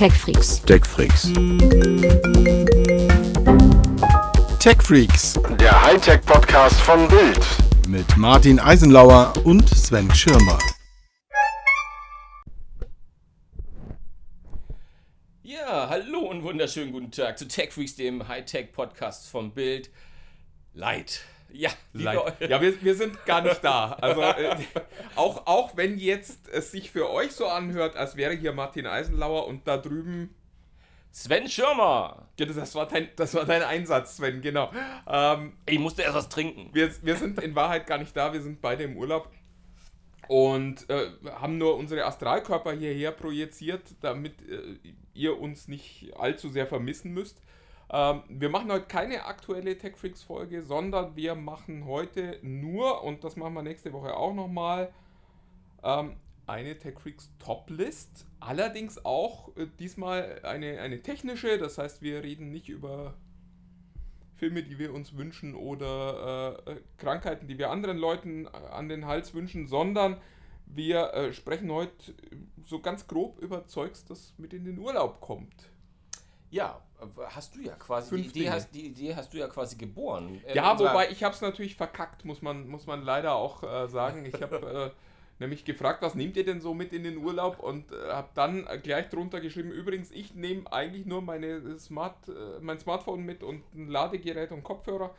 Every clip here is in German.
TechFreaks. TechFreaks. TechFreaks Der Hightech-Podcast von Bild. mit Martin Eisenlauer und Sven Schirmer. Ja, hallo und wunderschönen guten Tag zu TechFreaks, dem Hightech-Podcast von Bild. Light. Ja, Leid. Ja, wir, wir sind gar nicht da. Also äh, auch, auch wenn jetzt es sich für euch so anhört, als wäre hier Martin Eisenlauer und da drüben. Sven Schirmer. Ja, das, das, war dein, das war dein Einsatz, Sven, genau. Ähm, Ich musste erst was trinken. wir, wir sind in Wahrheit gar nicht da, wir sind beide im Urlaub und äh, haben nur unsere Astralkörper hierher projiziert, damit äh, ihr uns nicht allzu sehr vermissen müsst. Ähm, wir machen heute keine aktuelle TechFreaks-Folge, sondern wir machen heute nur, und das machen wir nächste Woche auch nochmal, ähm, eine TechFreaks Top-List. Allerdings auch äh, diesmal eine, eine technische, das heißt, wir reden nicht über Filme, die wir uns wünschen oder äh, äh, Krankheiten, die wir anderen Leuten äh, an den Hals wünschen, sondern wir äh, sprechen heute so ganz grob über Zeugs, das mit in den Urlaub kommt. Ja, hast du ja quasi, die Idee hast, die Idee hast du ja quasi geboren. Äh, Ja, wobei ich habe es natürlich verkackt, muss man, muss man leider auch äh, sagen. Ich habe äh, nämlich gefragt, was nehmt ihr denn so mit in den Urlaub und äh, habe dann gleich drunter geschrieben, übrigens, ich nehme eigentlich nur meine Smart, äh, mein Smartphone mit und ein Ladegerät und Kopfhörer.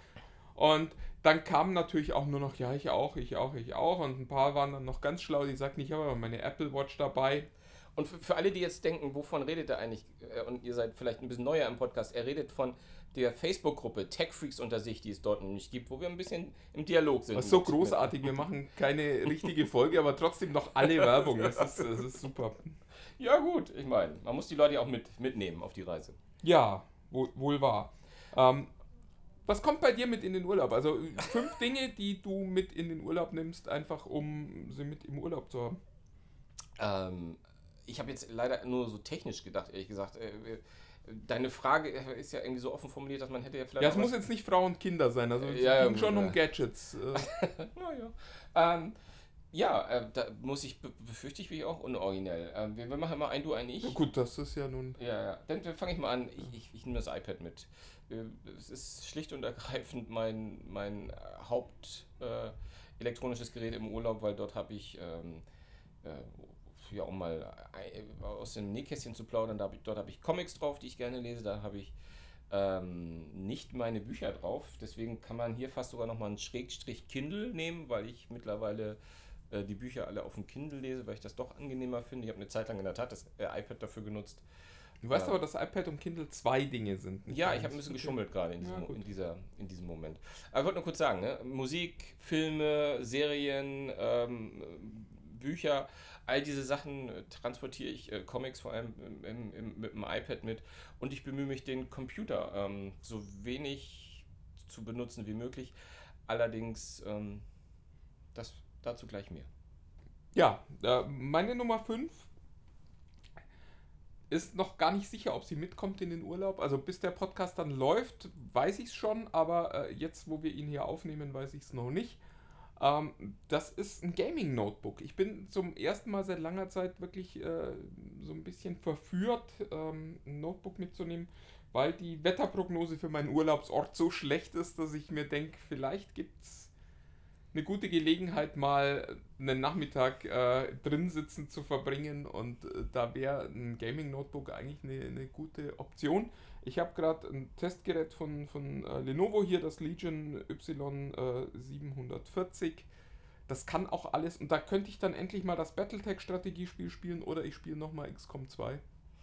Und dann kam natürlich auch nur noch, ja, ich auch, ich auch, ich auch. Und ein paar waren dann noch ganz schlau, die sagten, ich habe aber meine Apple Watch dabei. Und für, für alle, die jetzt denken, wovon redet er eigentlich, äh, und ihr seid vielleicht ein bisschen neuer im Podcast, er redet von der Facebook-Gruppe TechFreaks unter sich, die es dort nämlich gibt, wo wir ein bisschen im Dialog sind. Das ist so großartig, wir machen keine richtige Folge, aber trotzdem noch alle Werbung. Das ist, das ist super. Ja gut, ich meine, man muss die Leute auch mit, mitnehmen auf die Reise. Ja, wohl, wohl wahr. Ähm, was kommt bei dir mit in den Urlaub? Also fünf Dinge, die du mit in den Urlaub nimmst, einfach um sie mit im Urlaub zu haben. Ähm, ich habe jetzt leider nur so technisch gedacht, ehrlich gesagt. Äh, äh, Deine Frage ist ja irgendwie so offen formuliert, dass man hätte ja vielleicht. Ja, es muss jetzt nicht Frau und Kinder sein. Also es Ja, ja, ging gut, schon ja. um Gadgets. Äh, Naja. Ähm, ja, äh, da muss ich, be- befürchte ich, bin ich auch unoriginell. Ähm, wir, wir machen mal ein Du, ein Ich. gut, das ist ja nun. Ja, ja. Dann fange ich mal an. Ich, ich, ich nehme das iPad mit. Äh, Es ist schlicht und ergreifend mein, mein äh, Haupt äh, elektronisches Gerät im Urlaub, weil dort habe ich, ähm, äh, ja, um mal ei- aus dem Nähkästchen zu plaudern, da hab ich, dort habe ich Comics drauf, die ich gerne lese. Da habe ich ähm, nicht meine Bücher drauf. Deswegen kann man hier fast sogar nochmal einen Schrägstrich Kindle nehmen, weil ich mittlerweile äh, die Bücher alle auf dem Kindle lese, weil ich das doch angenehmer finde. Ich habe eine Zeit lang in der Tat das äh, iPad dafür genutzt. Du weißt Ja. aber, dass iPad und Kindle zwei Dinge sind. Ja, ich habe ein bisschen geschummelt gerade in, Ja, in, dieser, in diesem Moment. Aber ich wollte nur kurz sagen, ne? Musik, Filme, Serien, ähm, Bücher, all diese Sachen äh, transportiere ich, äh, Comics vor allem im, im, im, mit dem iPad mit und ich bemühe mich, den Computer ähm, so wenig zu benutzen wie möglich. Allerdings, ähm, das dazu gleich mehr. Ja, äh, meine Nummer 5 ist noch gar nicht sicher, ob sie mitkommt in den Urlaub. Also bis der Podcast dann läuft, weiß ich es schon, aber äh, jetzt, wo wir ihn hier aufnehmen, weiß ich es noch nicht. Ähm, das ist ein Gaming-Notebook. Ich bin zum ersten Mal seit langer Zeit wirklich äh, so ein bisschen verführt, ähm, ein Notebook mitzunehmen, weil die Wetterprognose für meinen Urlaubsort so schlecht ist, dass ich mir denke, vielleicht gibt es eine gute Gelegenheit, mal einen Nachmittag äh, drin sitzen zu verbringen und äh, da wäre ein Gaming-Notebook eigentlich eine, eine gute Option. Ich habe gerade ein Testgerät von, von äh, Lenovo hier, das Legion Y740. Das kann auch alles und da könnte ich dann endlich mal das Battletech-Strategiespiel spielen oder ich spiele nochmal XCOM 2.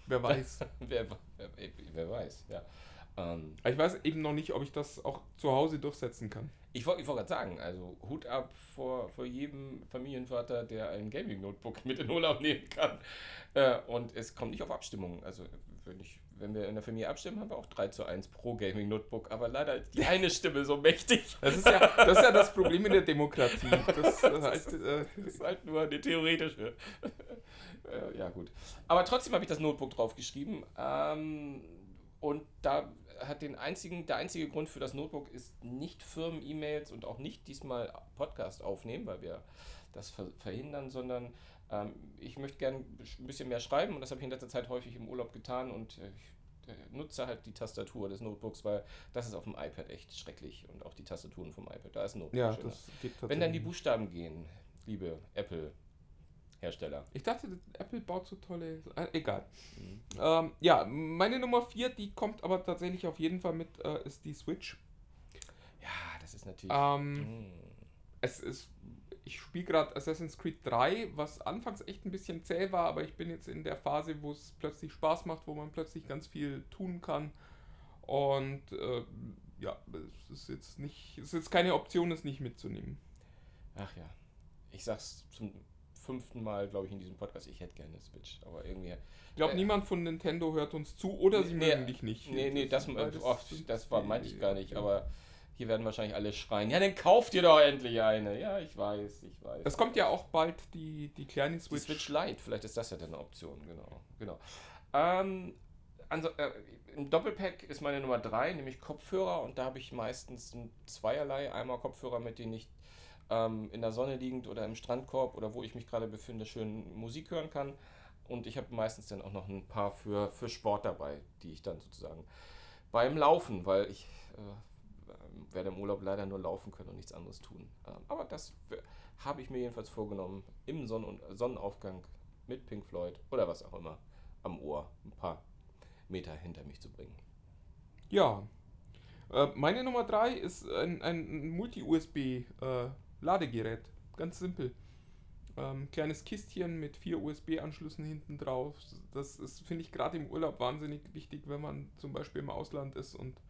Wer weiß. wer, wer, wer weiß, ja. Ähm, ich weiß eben noch nicht, ob ich das auch zu Hause durchsetzen kann. Ich wollte wollt gerade sagen, also Hut ab vor, vor jedem Familienvater, der ein Gaming-Notebook mit in Urlaub nehmen kann. Äh, und es kommt nicht auf Abstimmung. Also wenn, ich, wenn wir in der Familie abstimmen, haben wir auch 3 zu 1 pro Gaming-Notebook. Aber leider ist die eine Stimme so mächtig. Das ist ja das, ist ja das Problem in der Demokratie. Das, äh, heißt, äh, Das ist halt nur eine theoretische. äh, ja, gut. Aber trotzdem habe ich das Notebook draufgeschrieben. Ähm, und da hat den einzigen, der einzige Grund für das Notebook ist nicht Firmen-E-Mails und auch nicht diesmal Podcast aufnehmen, weil wir das ver verhindern, sondern Ähm, ich möchte gerne ein bisschen mehr schreiben und das habe ich in letzter Zeit häufig im Urlaub getan und äh, ich äh, nutze halt die Tastatur des Notebooks, weil das ist auf dem iPad echt schrecklich und auch die Tastaturen vom iPad, da ist ein Notebook Ja, schöner. das geht. Wenn dann die Buchstaben gehen, liebe Apple-Hersteller. Ich dachte, Apple baut so tolle. Äh, egal. Ähm, ja, meine Nummer 4, die kommt aber tatsächlich auf jeden Fall mit, äh, ist die Switch. Ja, das ist natürlich. Ähm, Mm. es ist. Ich spiele gerade Assassin's Creed 3, was anfangs echt ein bisschen zäh war, aber ich bin jetzt in der Phase, wo es plötzlich Spaß macht, wo man plötzlich ganz viel tun kann. Und äh, ja, es ist jetzt nicht. Es ist jetzt keine Option, es nicht mitzunehmen. Ach ja. Ich sag's zum fünften Mal, glaube ich, in diesem Podcast, ich hätte gerne eine Switch. Aber irgendwie. Ich glaube, Äh, niemand von Nintendo hört uns zu oder sie Nee, mögen dich nicht. Nee, nee, das, das, oh, sind das war, meinte ich gar nicht, ja. aber hier werden wahrscheinlich alle schreien. Ja, dann kauft ihr doch endlich eine. Ja, ich weiß, ich weiß. Es kommt ja auch bald die, die kleine die Switch. Switch Lite, vielleicht ist das ja dann eine Option, genau. genau. Ähm, also, äh, Im Doppelpack ist meine Nummer drei, nämlich Kopfhörer, und da habe ich meistens zweierlei. Einmal Kopfhörer, mit denen ich ähm, in der Sonne liegend oder im Strandkorb oder wo ich mich gerade befinde, schön Musik hören kann. Und ich habe meistens dann auch noch ein paar für, für Sport dabei, die ich dann sozusagen beim Laufen, weil ich äh, werde im Urlaub leider nur laufen können und nichts anderes tun. Ähm, aber das habe ich mir jedenfalls vorgenommen, im Sonnen Sonnenaufgang mit Pink Floyd oder was auch immer am Ohr ein paar Meter hinter mich zu bringen. Ja. Äh, meine Nummer 3 ist ein, ein Multi-USB-Ladegerät. Ganz simpel. Ähm, kleines Kistchen mit vier USB-Anschlüssen hinten drauf. Das finde ich, gerade im Urlaub wahnsinnig wichtig, wenn man zum Beispiel im Ausland ist und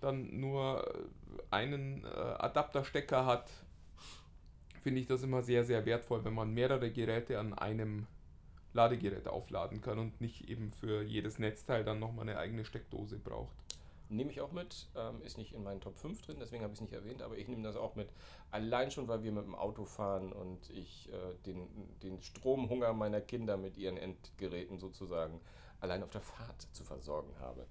dann nur äh, einen äh, Adapterstecker hat. Finde ich das immer sehr, sehr wertvoll, wenn man mehrere Geräte an einem Ladegerät aufladen kann und nicht eben für jedes Netzteil dann nochmal eine eigene Steckdose braucht. Nehme ich auch mit, ähm, ist nicht in meinen Top 5 drin, deswegen habe ich es nicht erwähnt, aber ich nehme das auch mit. Allein schon, weil wir mit dem Auto fahren und ich äh, den, den Stromhunger meiner Kinder mit ihren Endgeräten sozusagen allein auf der Fahrt zu versorgen habe.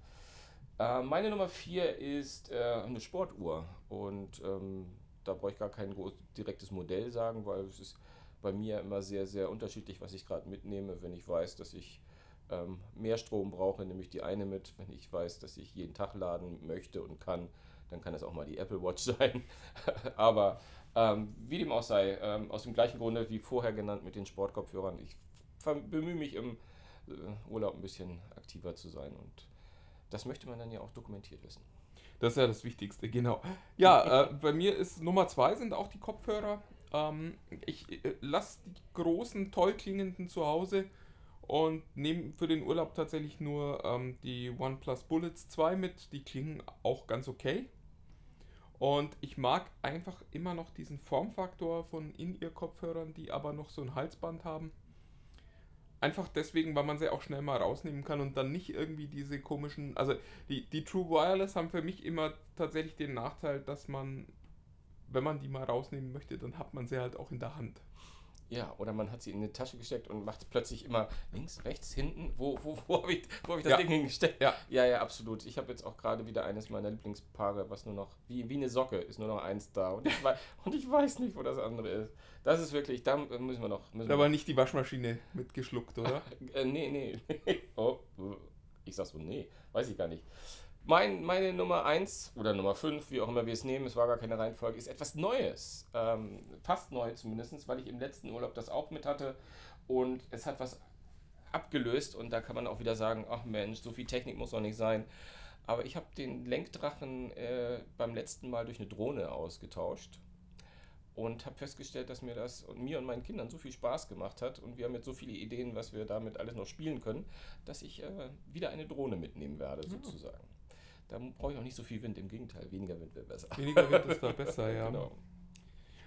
Äh, meine Nummer 4 ist äh, eine Sportuhr und ähm, da brauche ich gar kein direktes Modell sagen, weil es ist bei mir immer sehr, sehr unterschiedlich, was ich gerade mitnehme, wenn ich weiß, dass ich ähm, mehr Strom brauche, nehme ich die eine mit. Wenn ich weiß, dass ich jeden Tag laden möchte und kann, dann kann es auch mal die Apple Watch sein. Aber ähm, wie dem auch sei, ähm, aus dem gleichen Grunde wie vorher genannt mit den Sportkopfhörern, ich bemühe mich im äh, Urlaub ein bisschen aktiver zu sein und das möchte man dann ja auch dokumentiert wissen. Das ist ja das Wichtigste, genau. Ja, äh, bei mir ist Nummer zwei sind auch die Kopfhörer. Ähm, ich äh, lasse die großen, toll klingenden zu Hause und nehme für den Urlaub tatsächlich nur ähm, die OnePlus Bullets 2 mit. Die klingen auch ganz okay. Und ich mag einfach immer noch diesen Formfaktor von In-Ear-Kopfhörern, die aber noch so ein Halsband haben. Einfach deswegen, weil man sie auch schnell mal rausnehmen kann und dann nicht irgendwie diese komischen. Also die, die True Wireless haben für mich immer tatsächlich den Nachteil, dass man, wenn man die mal rausnehmen möchte, dann hat man sie halt auch in der Hand. Ja, oder man hat sie in eine Tasche gesteckt und macht plötzlich immer links, rechts, hinten. Wo, wo, wo habe ich, wo hab ich das Ja. Ding hingesteckt? Ja. ja, ja, absolut. Ich habe jetzt auch gerade wieder eines meiner Lieblingspaare, was nur noch, wie, wie eine Socke, ist nur noch eins da. Und ich, wei und ich weiß nicht, wo das andere ist. Das ist wirklich, da müssen wir noch. Müssen wir Aber nicht die Waschmaschine mitgeschluckt, oder? äh, nee, nee. oh, uh, ich sag so, nee, weiß ich gar nicht. Mein, meine Nummer 1 oder Nummer 5, wie auch immer wir es nehmen, es war gar keine Reihenfolge, ist etwas Neues. Ähm, fast neu zumindest, weil ich im letzten Urlaub das auch mit hatte und es hat was abgelöst und da kann man auch wieder sagen, ach Mensch, so viel Technik muss doch nicht sein. Aber ich habe den Lenkdrachen äh, beim letzten Mal durch eine Drohne ausgetauscht und habe festgestellt, dass mir das und mir und meinen Kindern so viel Spaß gemacht hat und wir haben jetzt so viele Ideen, was wir damit alles noch spielen können, dass ich äh, wieder eine Drohne mitnehmen werde, sozusagen. Da brauche ich auch nicht so viel Wind, im Gegenteil, weniger Wind wäre besser. Weniger Wind ist da besser, ja. Genau.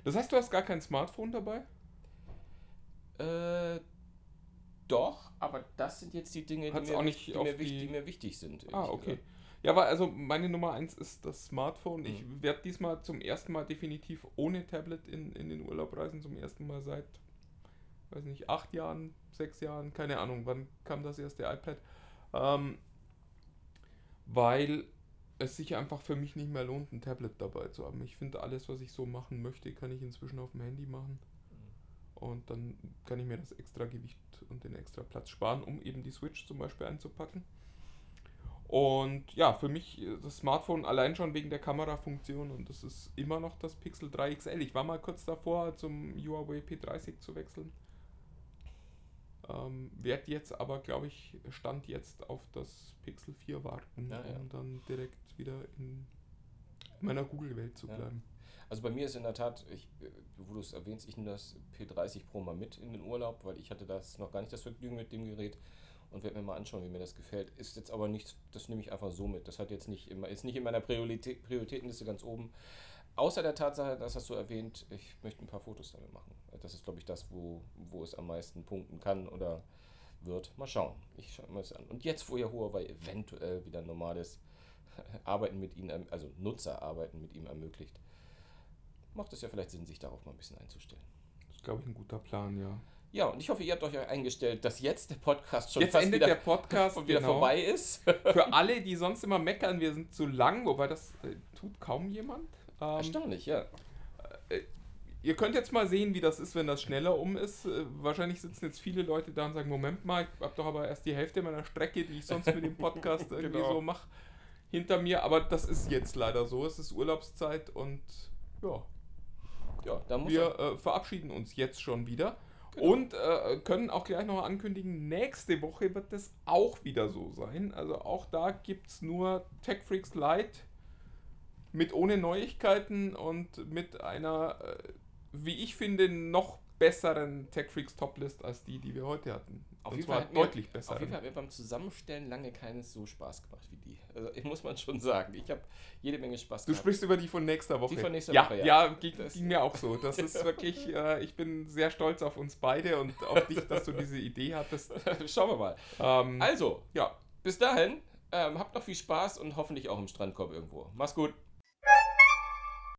Das heißt, du hast gar kein Smartphone dabei? Äh, doch, aber das sind jetzt die Dinge, die, mir, auch wich- nicht die, mir, die- die mir wichtig sind. Ah, okay. gesagt. Ja, aber also meine Nummer eins ist das Smartphone. Ich Mhm. werde diesmal zum ersten Mal definitiv ohne Tablet in, in den Urlaub reisen. Zum ersten Mal seit, weiß nicht, acht Jahren, sechs Jahren, keine Ahnung, wann kam das erste iPad. Ähm, weil es sich einfach für mich nicht mehr lohnt, ein Tablet dabei zu haben. Ich finde, alles, was ich so machen möchte, kann ich inzwischen auf dem Handy machen. Und dann kann ich mir das extra Gewicht und den extra Platz sparen, um eben die Switch zum Beispiel einzupacken. Und ja, für mich das Smartphone allein schon wegen der Kamerafunktion und das ist immer noch das Pixel 3 XL. Ich war mal kurz davor, zum Huawei P30 zu wechseln. Ähm, Werde jetzt aber, glaube ich, stand jetzt auf das Pixel 4 warten, Ja, ja. um dann direkt wieder in meiner Google-Welt zu bleiben. Also bei mir ist in der Tat, ich, äh, wo du es erwähnst, ich nehme das P30 Pro mal mit in den Urlaub, weil ich hatte das noch gar nicht das Vergnügen mit dem Gerät und werde mir mal anschauen, wie mir das gefällt. Ist jetzt aber nichts, das nehme ich einfach so mit. Das hat jetzt nicht immer, ist nicht in meiner Priorität, Prioritätenliste ganz oben. Außer der Tatsache, das hast du erwähnt, ich möchte ein paar Fotos damit machen. Das ist, glaube ich, das, wo, wo es am meisten punkten kann oder wird. Mal schauen. Ich schaue mir das an. Und jetzt, wo ja Huawei eventuell wieder normales Arbeiten mit ihnen, erm- also Nutzerarbeiten mit ihm ermöglicht, macht es ja vielleicht Sinn, sich darauf mal ein bisschen einzustellen. Das ist, glaube ich, ein guter Plan, ja. Ja, und ich hoffe, ihr habt euch eingestellt, dass jetzt der Podcast schon Jetzt fast endet wieder, der Podcast wieder genau. vorbei ist. Für alle, die sonst immer meckern, wir sind zu lang, wobei das äh, tut kaum jemand. Ähm, Erstaunlich, ja. ihr könnt jetzt mal sehen, wie das ist, wenn das schneller um ist. Äh, wahrscheinlich sitzen jetzt viele Leute da und sagen, Moment mal, ich habe doch aber erst die Hälfte meiner Strecke, die ich sonst mit dem Podcast irgendwie Genau. so mache, hinter mir. Aber das ist jetzt leider so. Es ist Urlaubszeit und ja, Ja, da muss wir äh, verabschieden uns jetzt schon wieder. Genau. Und äh, können auch gleich noch ankündigen, nächste Woche wird das auch wieder so sein. Also auch da gibt es nur Tech Freaks Lite mit ohne Neuigkeiten und mit einer, äh, wie ich finde, noch besseren Tech Freaks Toplist als die, die wir heute hatten. Auf und jeden, zwar Fall hat mir, deutlich besser. auf jeden Fall hat mir beim Zusammenstellen lange keines so Spaß gemacht wie die. Also, ich muss man schon sagen. Ich habe jede Menge Spaß Du gehabt. sprichst über die von nächster Woche. Die von nächster ja, Woche, ja. ja. ging, ging mir auch so. Das ist wirklich, äh, ich bin sehr stolz auf uns beide und auf dich, dass du diese Idee hattest. Schauen wir mal. Ähm, Also, ja, bis dahin, ähm, habt noch viel Spaß und hoffentlich auch im Strandkorb irgendwo. Mach's gut.